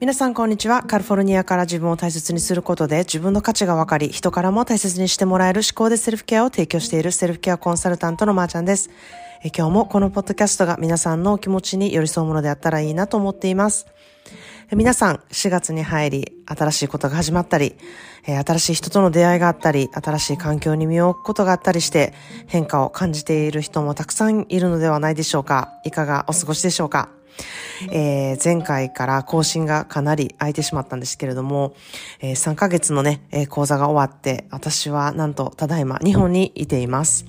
皆さんこんにちは。カリフォルニアから自分を大切にすることで自分の価値が分かり、人からも大切にしてもらえる思考でセルフケアを提供しているセルフケアコンサルタントのまーちゃんです。え今日もこのポッドキャストが皆さんのお気持ちに寄り添うものであったらいいなと思っています。皆さん、4月に入り、新しいことが始まったり、え新しい人との出会いがあったり、新しい環境に身を置くことがあったりして、変化を感じている人もたくさんいるのではないでしょうか。いかがお過ごしでしょうか。えー、前回から更新がかなり空いてしまったんですけれども、えー、3ヶ月のね、え、講座が終わって、私はなんとただいま日本にいています。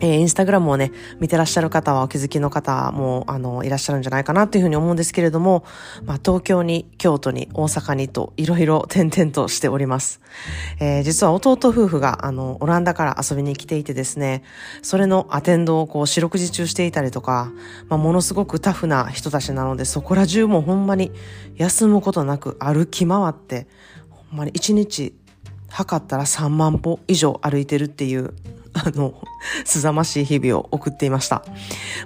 えー、インスタグラムをね、見てらっしゃる方はお気づきの方も、あの、いらっしゃるんじゃないかなというふうに思うんですけれども、まあ、東京に、京都に、大阪にと、いろいろ点々としております。えー、実は弟夫婦が、あの、オランダから遊びに来ていてですね、それのアテンドをこう、四六時中していたりとか、まあ、ものすごくタフな人たちなので、そこら中もほんまに休むことなく歩き回って、ほんまに一日測ったら3万歩以上歩いてるっていう、あの、すざましい日々を送っていました。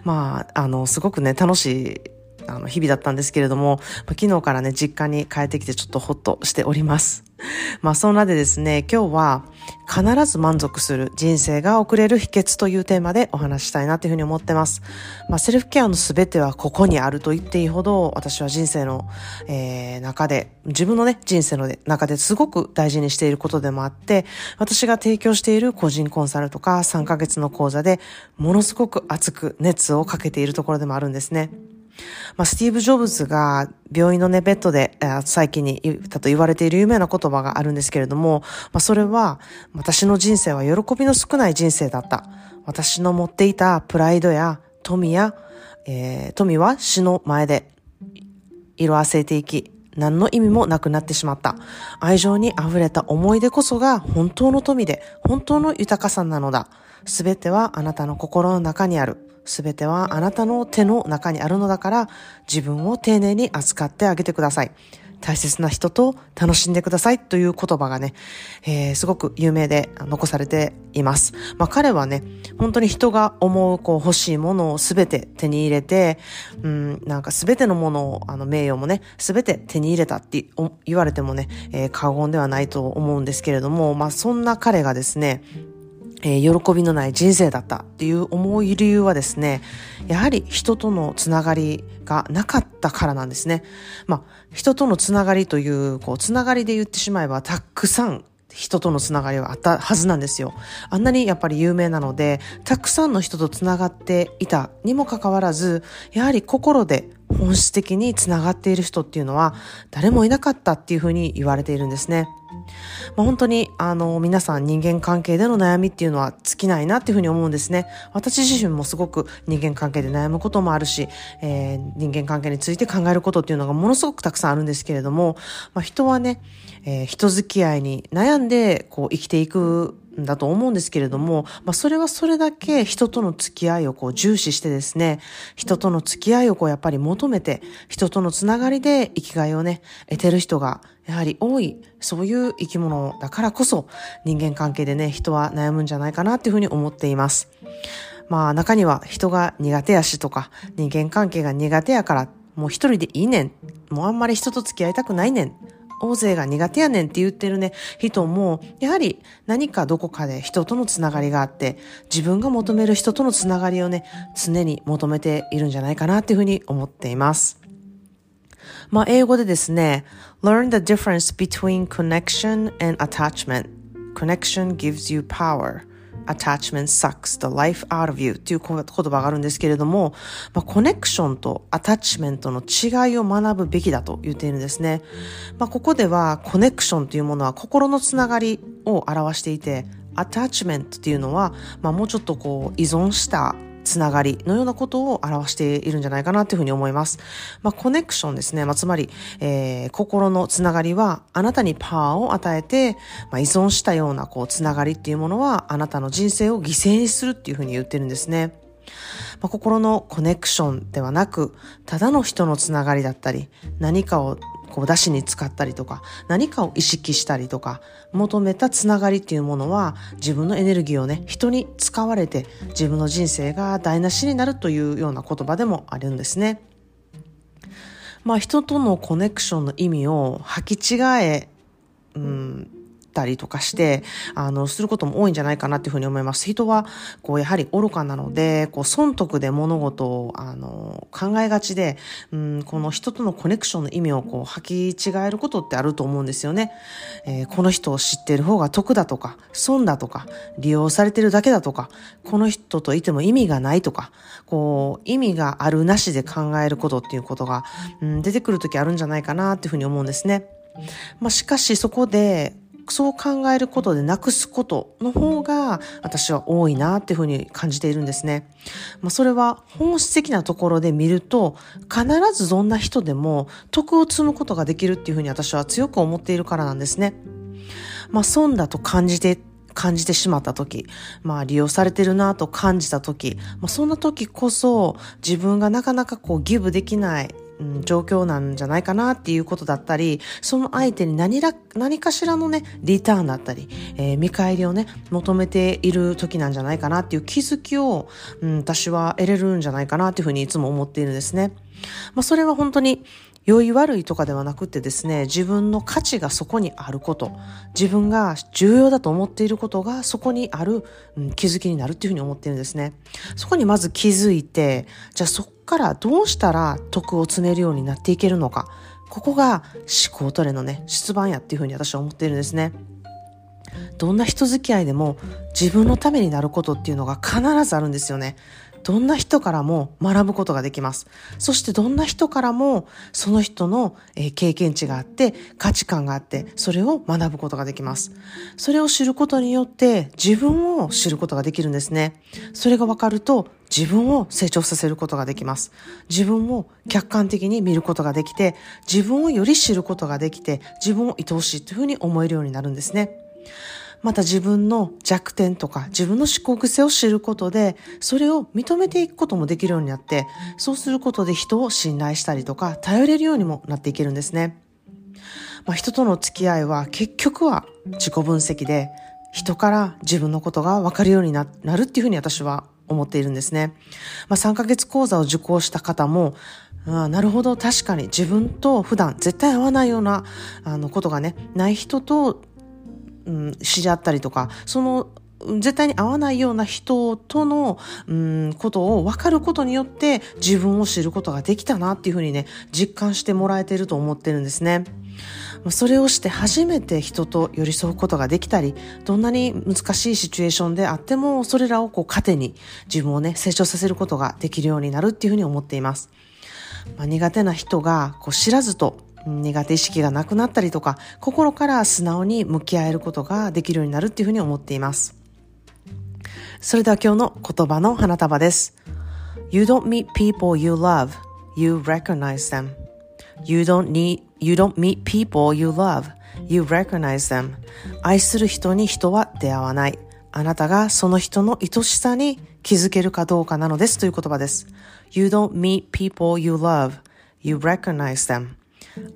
まあ、あの、すごくね、楽しいあの、日々だったんですけれども、昨日からね、実家に帰ってきてちょっとホッとしております。まあ、そんなでですね、今日は必ず満足する人生が送れる秘訣というテーマでお話したいなというふうに思ってます。まあ、セルフケアのすべてはここにあると言っていいほど、私は人生の、えー、中で、自分のね、人生の中ですごく大事にしていることでもあって、私が提供している個人コンサルとか3ヶ月の講座でものすごく熱く熱をかけているところでもあるんですね。まあ、スティーブ・ジョブズが病院のね、ベッドで、えー、最近に言ったと言われている有名な言葉があるんですけれども、まあ、それは、私の人生は喜びの少ない人生だった。私の持っていたプライドや富や、えー、富は死の前で色あせていき、何の意味もなくなってしまった。愛情に溢れた思い出こそが本当の富で、本当の豊かさなのだ。すべてはあなたの心の中にある。すべてはあなたの手の中にあるのだから、自分を丁寧に扱ってあげてください。大切な人と楽しんでくださいという言葉がね、えー、すごく有名で残されています。まあ彼はね、本当に人が思うこう欲しいものをすべて手に入れて、うん、なんかすべてのものを、あの名誉もね、すべて手に入れたって言われてもね、えー、過言ではないと思うんですけれども、まあそんな彼がですね、えー、喜びのない人生だったっていう思い理由はですね、やはり人とのつながりがなかったからなんですね。まあ、人とのつながりという、こう、つながりで言ってしまえば、たくさん人とのつながりはあったはずなんですよ。あんなにやっぱり有名なので、たくさんの人とつながっていたにもかかわらず、やはり心で本質的につながっている人っていうのは誰もいなかったっていうふうに言われているんですね。まあ、本当に、あの、皆さん人間関係での悩みっていうのは尽きないなっていうふうに思うんですね。私自身もすごく人間関係で悩むこともあるし、えー、人間関係について考えることっていうのがものすごくたくさんあるんですけれども、まあ、人はね、えー、人付き合いに悩んで、こう、生きていくだと思うんですけれども、まあ、それはそれだけ人との付き合いをこう重視してですね、人との付き合いをこうやっぱり求めて、人とのつながりで生きがいをね、得てる人がやはり多い、そういう生き物だからこそ、人間関係でね、人は悩むんじゃないかなっていうふうに思っています。まあ中には人が苦手やしとか、人間関係が苦手やから、もう一人でいいねん。もうあんまり人と付き合いたくないねん。大勢が苦手やねんって言ってるね、人も、やはり何かどこかで人とのつながりがあって、自分が求める人とのつながりをね、常に求めているんじゃないかなっていうふうに思っています。まあ、英語でですね、learn the difference between connection and attachment. Connection gives you power. Attachment sucks the life out of you っていう言葉があるんですけれども、まあ、コネクションとアタッチメントの違いを学ぶべきだと言っているんですね。まあ、ここではコネクションというものは心のつながりを表していて、アタッチメントっていうのは、まあ、もうちょっとこう依存したつながりのようなことを表しているんじゃないかなというふうに思います。まあ、コネクションですね。まあ、つまり、えー、心のつながりはあなたにパワーを与えて、まあ、依存したようなこうつながりっていうものはあなたの人生を犠牲にするっていうふうに言ってるんですね。まあ、心のコネクションではなく、ただの人のつながりだったり、何かをこう出しに使ったりとか、何かを意識したりとか、求めたつながりっていうものは、自分のエネルギーをね、人に使われて、自分の人生が台無しになるというような言葉でもあるんですね。まあ人とのコネクションの意味を履き違え、うん、たりとかして、あの、することも多いんじゃないかなっていうふうに思います。人は、こう、やはり愚かなので、こう、損得で物事を、あの、考えがちで、うん、この人とのコネクションの意味を、こう、履き違えることってあると思うんですよね。えー、この人を知っている方が得だとか、損だとか、利用されてるだけだとか、この人といても意味がないとか、こう、意味があるなしで考えることっていうことが、うん、出てくるときあるんじゃないかなっていうふうに思うんですね。まあ、しかしそこで、そう考えることでなくすことの方が私は多いなっていうふうに感じているんですね。まあ、それは本質的なところで見ると必ずどんな人でも徳を積むことができるっていうふうに私は強く思っているからなんですね。まあ、損だと感じて感じてしまった時、まあ利用されてるなと感じた時、まあそんな時こそ自分がなかなかこうギブできないうん、状況なんじゃないかなっていうことだったり、その相手に何ら、何かしらのね、リターンだったり、えー、見返りをね、求めている時なんじゃないかなっていう気づきを、うん、私は得れるんじゃないかなっていうふうにいつも思っているんですね。まあ、それは本当に良い悪いとかではなくてですね、自分の価値がそこにあること、自分が重要だと思っていることがそこにある、うん、気づきになるっていうふうに思っているんですね。そこにまず気づいて、じゃあそこからどうしたら徳を積めるようになっていけるのか。ここが思考トレのね、出版やっていうふうに私は思っているんですね。どんな人付き合いでも自分のためになることっていうのが必ずあるんですよね。どんな人からも学ぶことができます。そしてどんな人からもその人の経験値があって価値観があってそれを学ぶことができます。それを知ることによって自分を知ることができるんですね。それが分かると自分を成長させることができます。自分を客観的に見ることができて自分をより知ることができて自分を愛おしいというふうに思えるようになるんですね。また自分の弱点とか自分の思考癖を知ることで、それを認めていくこともできるようになって、そうすることで人を信頼したりとか、頼れるようにもなっていけるんですね。まあ、人との付き合いは結局は自己分析で、人から自分のことが分かるようになるっていうふうに私は思っているんですね。まあ、3ヶ月講座を受講した方も、あなるほど、確かに自分と普段絶対合わないようなあのことがね、ない人とうん、知り合ったりとか、その絶対に合わないような人との、うん、ことを分かることによって自分を知ることができたなっていうふうにね、実感してもらえてると思ってるんですね。それをして初めて人と寄り添うことができたり、どんなに難しいシチュエーションであっても、それらをこう糧に自分をね、成長させることができるようになるっていうふうに思っています。まあ、苦手な人がこう知らずと苦手意識がなくなったりとか、心から素直に向き合えることができるようになるっていうふうに思っています。それでは今日の言葉の花束です。You don't meet people you love, you recognize them. You don't need, you don't meet people you love, you recognize them. 愛する人に人は出会わない。あなたがその人の愛しさに気づけるかどうかなのですという言葉です。You don't meet people you love, you recognize them.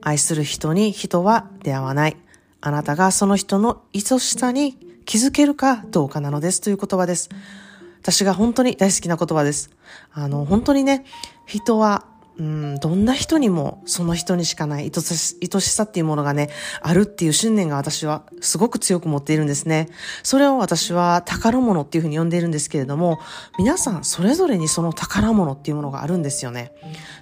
愛する人に人は出会わない。あなたがその人の愛しさに気づけるかどうかなのですという言葉です。私が本当に大好きな言葉です。あの、本当にね、人はうん、どんな人にもその人にしかない愛し愛しさっていうものがね、あるっていう信念が私はすごく強く持っているんですね。それを私は宝物っていうふうに呼んでいるんですけれども、皆さんそれぞれにその宝物っていうものがあるんですよね。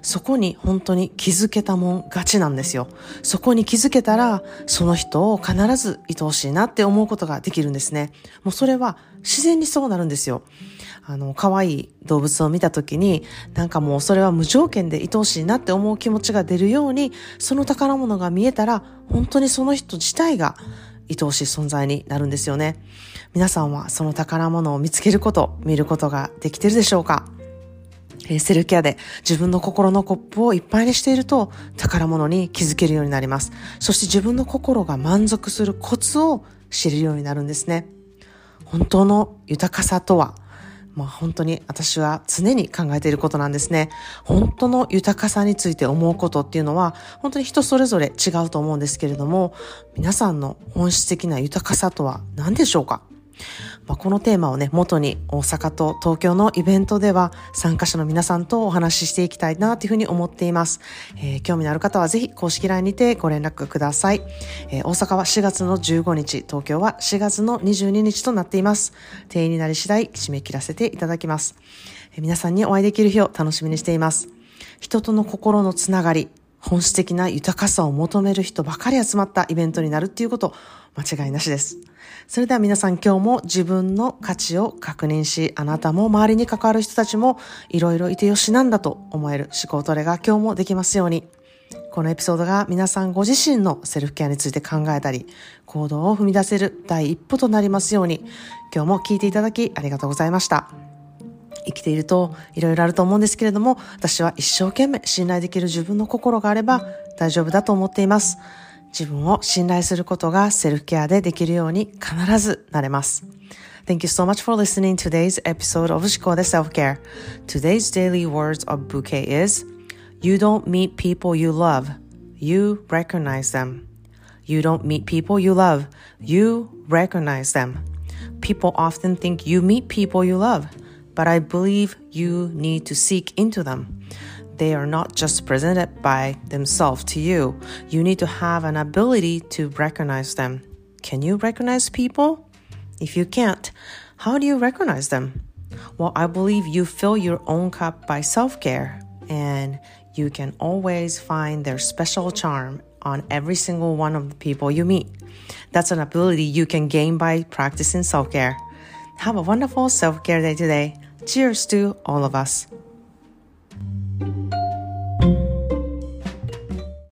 そこに本当に気づけたもん勝ちなんですよ。そこに気づけたら、その人を必ず愛おしいなって思うことができるんですね。もうそれは自然にそうなるんですよ。あの、可愛い動物を見た時に、なんかもうそれは無条件で愛おしいなって思う気持ちが出るように、その宝物が見えたら、本当にその人自体が愛おしい存在になるんですよね。皆さんはその宝物を見つけること、見ることができてるでしょうか？えセルケアで自分の心のコップをいっぱいにしていると宝物に気づけるようになります。そして自分の心が満足するコツを知るようになるんですね。本当の豊かさとはまあ本当に私は常に考えていることなんですね。本当の豊かさについて思うことっていうのは本当に人それぞれ違うと思うんですけれども、皆さんの本質的な豊かさとは何でしょうか？まあ、このテーマをね、元に大阪と東京のイベントでは参加者の皆さんとお話ししていきたいなというふうに思っています。えー、興味のある方はぜひ公式 LINE にてご連絡ください。えー、大阪は4月の15日、東京は4月の22日となっています。定員になり次第締め切らせていただきます。えー、皆さんにお会いできる日を楽しみにしています。人との心のつながり、本質的な豊かさを求める人ばかり集まったイベントになるっていうこと間違いなしです。それでは皆さん今日も自分の価値を確認し、あなたも周りに関わる人たちもいろいろいてよしなんだと思える思考トレが今日もできますように。このエピソードが皆さんご自身のセルフケアについて考えたり、行動を踏み出せる第一歩となりますように、今日も聞いていただきありがとうございました。生きているといろいろあると思うんですけれども、私は一生懸命信頼できる自分の心があれば大丈夫だと思っています。自分を信頼することがセルフケアでできるように必ずなれます。Thank you so much for listening to today's episode of 思考で Self-Care. Today's daily words of bouquet is You don't meet people you love. You recognize them. You don't meet people you love. You recognize them. People often think you meet people you love, but I believe you need to seek into them. they are not just presented by themselves to you. You need to have an ability to recognize them. Can you recognize people? If you can't, how do you recognize them? Well, I believe you fill your own cup by self care, and you can always find their special charm on every single one of the people you meet. That's an ability you can gain by practicing self care. Have a wonderful self care day today. Cheers to all of us.